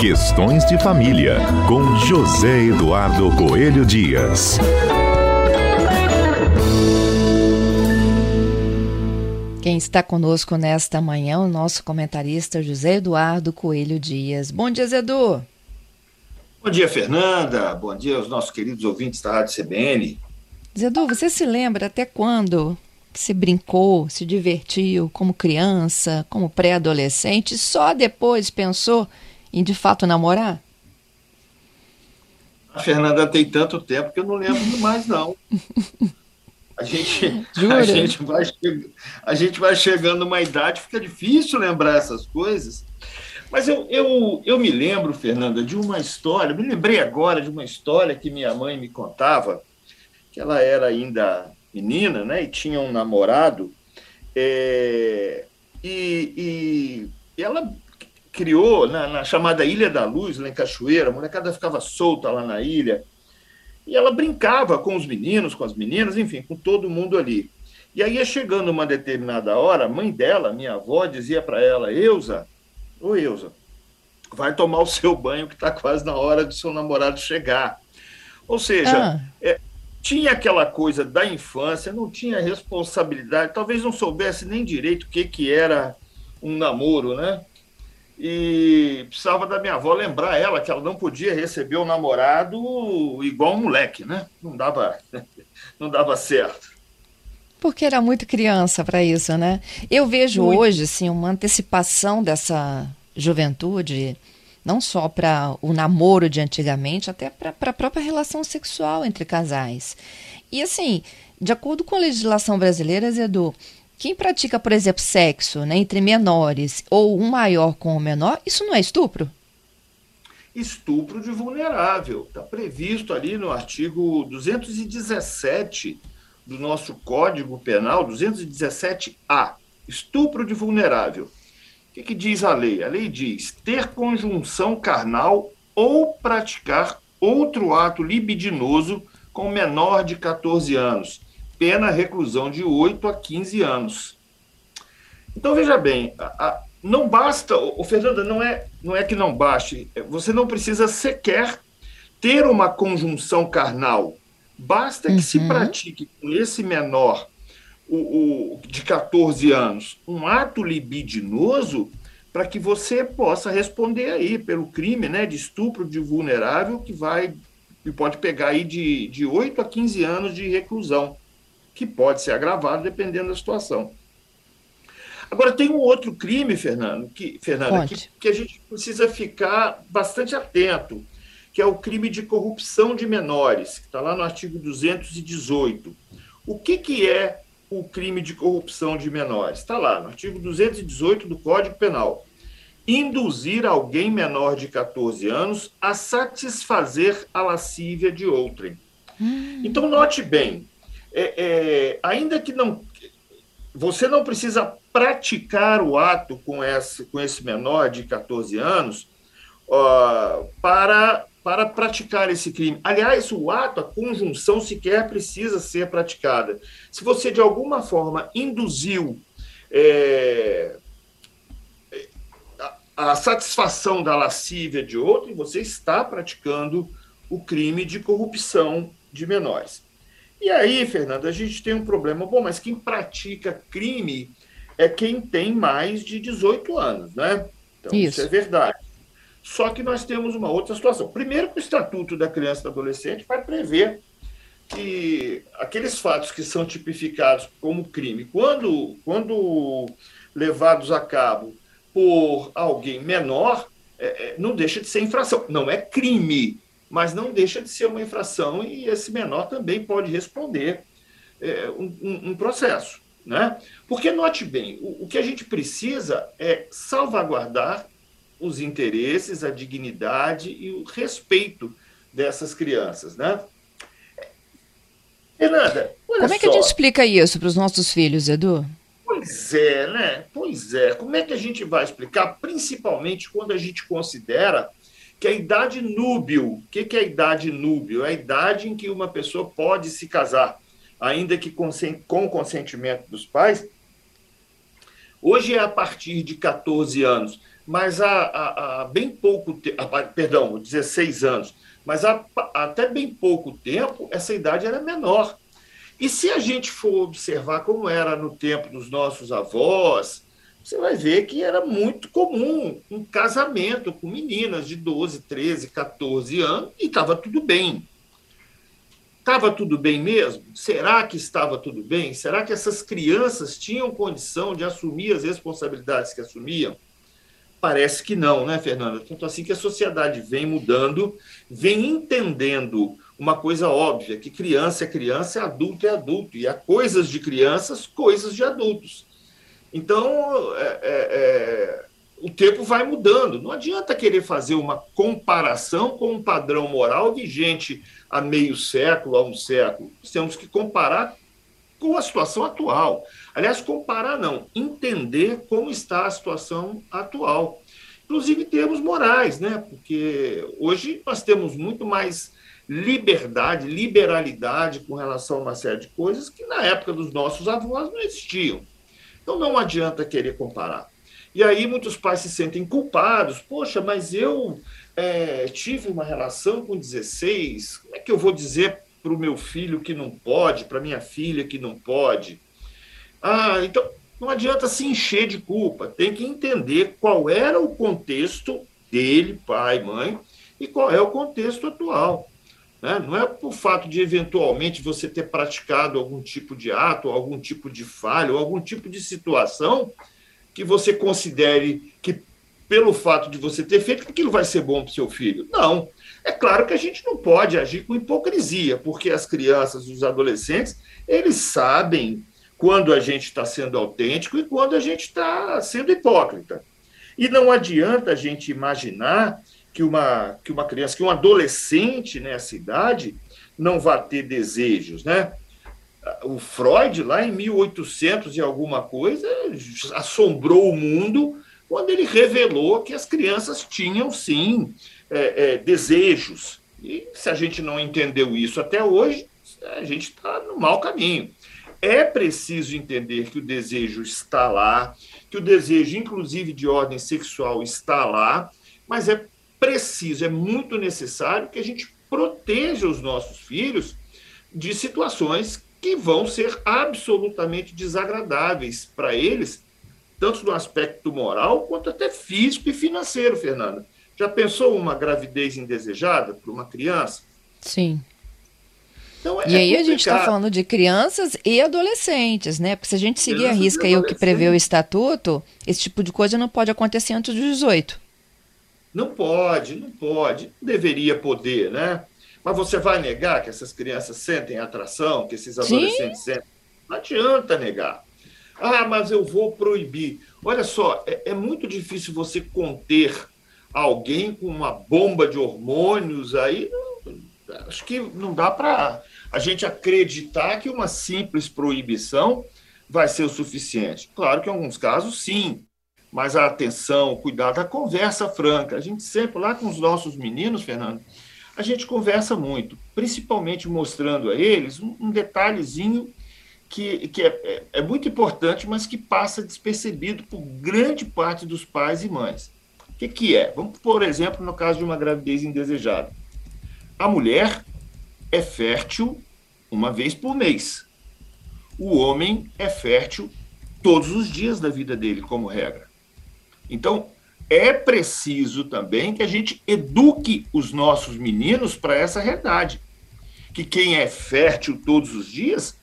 Questões de Família, com José Eduardo Coelho Dias. Quem está conosco nesta manhã é o nosso comentarista José Eduardo Coelho Dias. Bom dia, Zedu. Bom dia, Fernanda. Bom dia aos nossos queridos ouvintes da Rádio CBN. Zedu, você se lembra até quando se brincou, se divertiu como criança, como pré-adolescente, e só depois pensou em de fato namorar? A Fernanda tem tanto tempo que eu não lembro mais, não. A gente, a gente, vai, a gente vai chegando numa idade, fica difícil lembrar essas coisas. Mas eu, eu, eu me lembro, Fernanda, de uma história, me lembrei agora de uma história que minha mãe me contava, que ela era ainda menina, né, e tinha um namorado, é, e, e, ela criou na, na, chamada Ilha da Luz, lá em Cachoeira, a molecada ficava solta lá na ilha, e ela brincava com os meninos, com as meninas, enfim, com todo mundo ali. E aí, chegando uma determinada hora, a mãe dela, minha avó, dizia para ela: Eusa, ô Eusa, vai tomar o seu banho que está quase na hora do seu namorado chegar. Ou seja, ah. é, tinha aquela coisa da infância, não tinha responsabilidade, talvez não soubesse nem direito o que, que era um namoro, né? E precisava da minha avó lembrar ela que ela não podia receber o namorado igual um moleque, né? Não dava, não dava certo. Porque era muito criança para isso, né? Eu vejo muito. hoje assim uma antecipação dessa juventude, não só para o namoro de antigamente, até para a própria relação sexual entre casais. E assim, de acordo com a legislação brasileira, Edu, quem pratica, por exemplo, sexo né, entre menores ou um maior com o menor, isso não é estupro? Estupro de vulnerável. Está previsto ali no artigo 217 do nosso Código Penal, 217A. Estupro de vulnerável. O que, que diz a lei? A lei diz ter conjunção carnal ou praticar outro ato libidinoso com menor de 14 anos pena reclusão de 8 a 15 anos. Então, veja bem, a, a, não basta, o Fernanda, não é, não é que não baste, é, você não precisa sequer ter uma conjunção carnal. Basta que uhum. se pratique com esse menor o, o, de 14 anos um ato libidinoso para que você possa responder aí pelo crime né, de estupro de vulnerável que vai e pode pegar aí de, de 8 a 15 anos de reclusão que pode ser agravado dependendo da situação. Agora, tem um outro crime, Fernando, que, Fernanda, que, que, a gente precisa ficar bastante atento, que é o crime de corrupção de menores, que está lá no artigo 218. O que, que é o crime de corrupção de menores? Está lá no artigo 218 do Código Penal. Induzir alguém menor de 14 anos a satisfazer a lascívia de outrem. Hum. Então, note bem, é, é, ainda que não. Você não precisa praticar o ato com esse, com esse menor de 14 anos para, para praticar esse crime. Aliás, o ato, a conjunção sequer precisa ser praticada. Se você, de alguma forma, induziu é, a, a satisfação da lascívia de outro, você está praticando o crime de corrupção de menores. E aí, Fernando, a gente tem um problema. Bom, mas quem pratica crime é quem tem mais de 18 anos, né? Então, isso, isso é verdade. Só que nós temos uma outra situação. Primeiro, que o Estatuto da Criança e do Adolescente vai prever que aqueles fatos que são tipificados como crime, quando, quando levados a cabo por alguém menor, é, é não deixa de ser infração. Não é crime, mas não deixa de ser uma infração e esse menor também pode responder é, um, um, processo. Né? Porque, note bem, o, o que a gente precisa é salvaguardar os interesses, a dignidade e o respeito dessas crianças. Né? Fernanda, Como é que só. a gente explica isso para os nossos filhos, Edu? Pois é, né? Pois é. Como é que a gente vai explicar, principalmente quando a gente considera que é a idade núbil. O que, é a idade núbil? É a idade em que uma pessoa pode se casar, ainda que com, consentimento dos pais, Hoje é a partir de 14 anos, mas há, há, há bem pouco tempo, perdão, 16 anos, mas há, até bem pouco tempo essa idade era menor. E se a gente for observar como era no tempo dos nossos avós, você vai ver que era muito comum um casamento com meninas de 12, 13, 14 anos e estava tudo bem. Estava tudo bem mesmo? Será que estava tudo bem? Será que essas crianças tinham condição de assumir as responsabilidades que assumiam? Parece que não, né, Fernanda? Tanto assim que a sociedade vem mudando, vem entendendo uma coisa óbvia, que criança é criança, adulto é adulto, e há coisas de crianças, coisas de adultos. Então, é, é, é, o tempo vai mudando. Não adianta querer fazer uma comparação com um padrão moral vigente há meio século, há um século. Nós temos que comparar com a situação atual. Aliás, comparar não, entender como está a situação atual. Inclusive em termos morais, né? porque hoje nós temos muito mais liberdade, liberalidade com relação a uma série de coisas que na época dos nossos avós não existiam. Então não adianta querer comparar. E aí muitos pais se sentem culpados. Poxa, mas eu é, tive uma relação com 16, como é que eu vou dizer para o meu filho que não pode, para minha filha que não pode? Ah, então não adianta se encher de culpa, tem que entender qual era o contexto dele, pai, mãe, e qual é o contexto atual. Né? Não é por fato de eventualmente você ter praticado algum tipo de ato, algum tipo de falha, ou algum tipo de situação que você considere que, pelo fato de você ter feito, aquilo vai ser bom para o seu filho. Não. É claro que a gente não pode agir com hipocrisia, porque as crianças, os adolescentes, eles sabem quando a gente está sendo autêntico e quando a gente está sendo hipócrita. E não adianta a gente imaginar que uma, que uma criança, que um adolescente nessa idade não vá ter desejos, né? O Freud, lá em 1800 e alguma coisa, assombrou o mundo quando ele revelou que as crianças tinham, sim, é, é, desejos. E se a gente não entendeu isso até hoje, a gente está no mau caminho. É preciso entender que o desejo está lá, que o desejo, inclusive de ordem sexual, está lá, mas é preciso, é muito necessário que a gente proteja os nossos filhos de situações que vão ser absolutamente desagradáveis para eles, tanto no aspecto moral quanto até físico e financeiro, Fernanda. Já pensou uma gravidez indesejada para uma criança? Sim. Então, é e aí a gente está falando de crianças e adolescentes, né? Porque se a gente seguir a risca aí o que prevê o estatuto, esse tipo de coisa não pode acontecer antes dos 18. Não pode, não pode, não deveria poder, né? Mas você vai negar que essas crianças sentem atração, que esses adolescentes Sim. sentem? Não adianta negar. Ah, mas eu vou proibir. Olha só, é, é muito difícil você conter alguém com uma bomba de hormônios aí. acho que não dá para a gente acreditar que uma simples proibição vai ser o suficiente. Claro que em alguns casos, sim mas a atenção, o cuidado, a conversa franca. A gente sempre, lá com os nossos meninos, Fernando, a gente conversa muito, principalmente mostrando a eles um, detalhezinho que, que é, é, é, muito importante, mas que passa despercebido por grande parte dos pais e mães. O que, que é? Vamos, por exemplo, no caso de uma gravidez indesejada. A mulher é fértil uma vez por mês. O homem é fértil todos os dias da vida dele, como regra. Então, é preciso também que a gente eduque os nossos meninos para essa realidade. Que quem é fértil todos os dias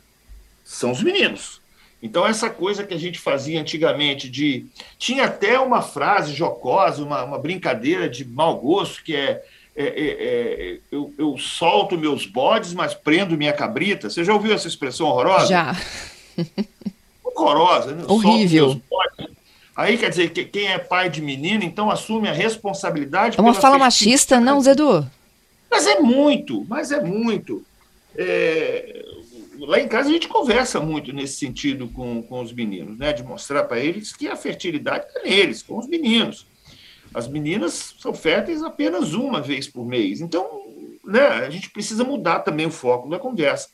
são os meninos. Então, essa coisa que a gente fazia antigamente de. Tinha até uma frase jocosa, uma, uma brincadeira de mau gosto, que é. é, é, é eu, eu, solto meus bodes, mas prendo minha cabrita. Você já ouviu essa expressão horrorosa? Já. Horrorosa, né? Horrível. Aí quer dizer que quem é pai de menino, então assume a responsabilidade. É uma fala machista, não, Zedu? Mas é muito, mas é muito. É... Lá em casa a gente conversa muito nesse sentido com, com os meninos, né? De mostrar para eles que a fertilidade é neles, com os meninos. As meninas são férteis apenas uma vez por mês. Então, né, a gente precisa mudar também o foco da conversa.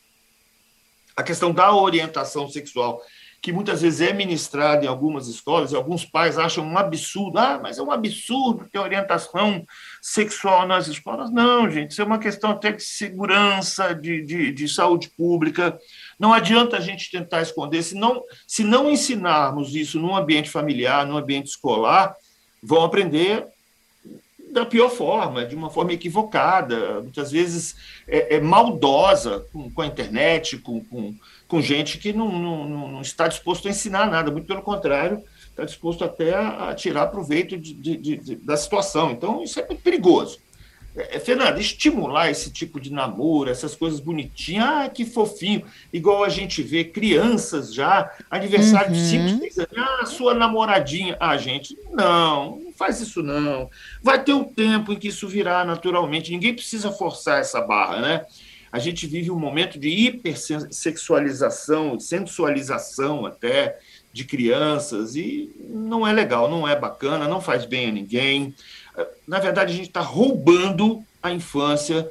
A questão da orientação sexual que muitas vezes é ministrado em algumas escolas, e alguns pais acham um absurdo, ah, mas é um absurdo ter orientação sexual nas escolas. Não, gente, isso é uma questão até de segurança, de, de, de saúde pública. Não adianta a gente tentar esconder, se não, se não ensinarmos isso num ambiente familiar, num ambiente escolar, vão aprender da pior forma, de uma forma equivocada, muitas vezes é, é maldosa com, com, a internet, com, com, com gente que não, não, não, está disposto a ensinar nada, muito pelo contrário, está disposto até a, a tirar proveito de, de, de, da situação. Então, isso é muito perigoso. É, é, Fernanda, estimular esse tipo de namoro, essas coisas bonitinhas, ah, que fofinho, igual a gente vê crianças já, aniversário uhum. de 5, 6 anos, ah, sua namoradinha. Ah, gente, não, não faz isso não. Vai ter um tempo em que isso virá naturalmente, ninguém precisa forçar essa barra, né? A gente vive um momento de hipersexualização, sensualização até de crianças, e não é legal, não é bacana, não faz bem a ninguém na verdade, a gente está roubando a infância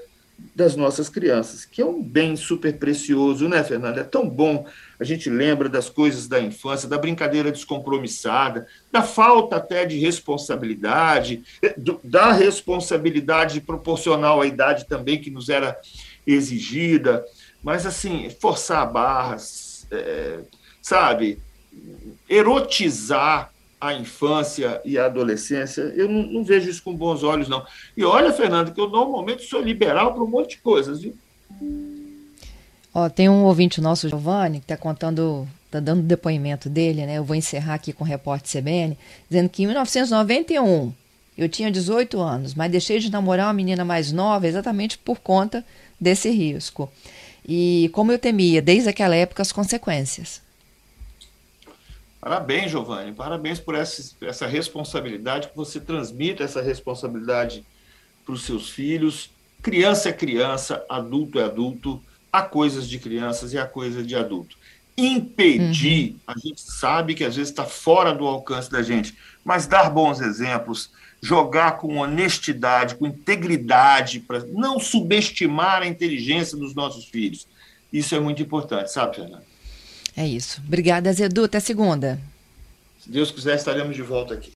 das nossas crianças, que é um bem super precioso, né, Fernanda? É tão bom. A gente lembra das coisas da infância, da brincadeira descompromissada, da falta até de responsabilidade, da responsabilidade proporcional à idade também que nos era exigida. Mas, assim, forçar barras, é, sabe? Erotizar a infância e a adolescência, eu não, não, vejo isso com bons olhos, não. E olha, Fernando, que eu normalmente sou liberal para um monte de coisas, viu? Ó, tem um ouvinte nosso, Giovanni, que está contando, está dando depoimento dele, né? Eu vou encerrar aqui com o repórter CBN, dizendo que em 1991 eu tinha 18 anos, mas deixei de namorar uma menina mais nova exatamente por conta desse risco. E como eu temia desde aquela época as consequências. Parabéns, Giovanni. Parabéns por essa, essa responsabilidade, que você transmite essa responsabilidade para os seus filhos. Criança é criança, adulto é adulto, há coisas de crianças e há coisas de adulto. Impedir, uhum. a gente sabe que às vezes está fora do alcance da gente, mas dar bons exemplos, jogar com honestidade, com integridade, para não subestimar a inteligência dos nossos filhos. Isso é muito importante, sabe, Fernando? É isso. Obrigada, Zedu. Até segunda. Se Deus quiser, estaremos de volta aqui.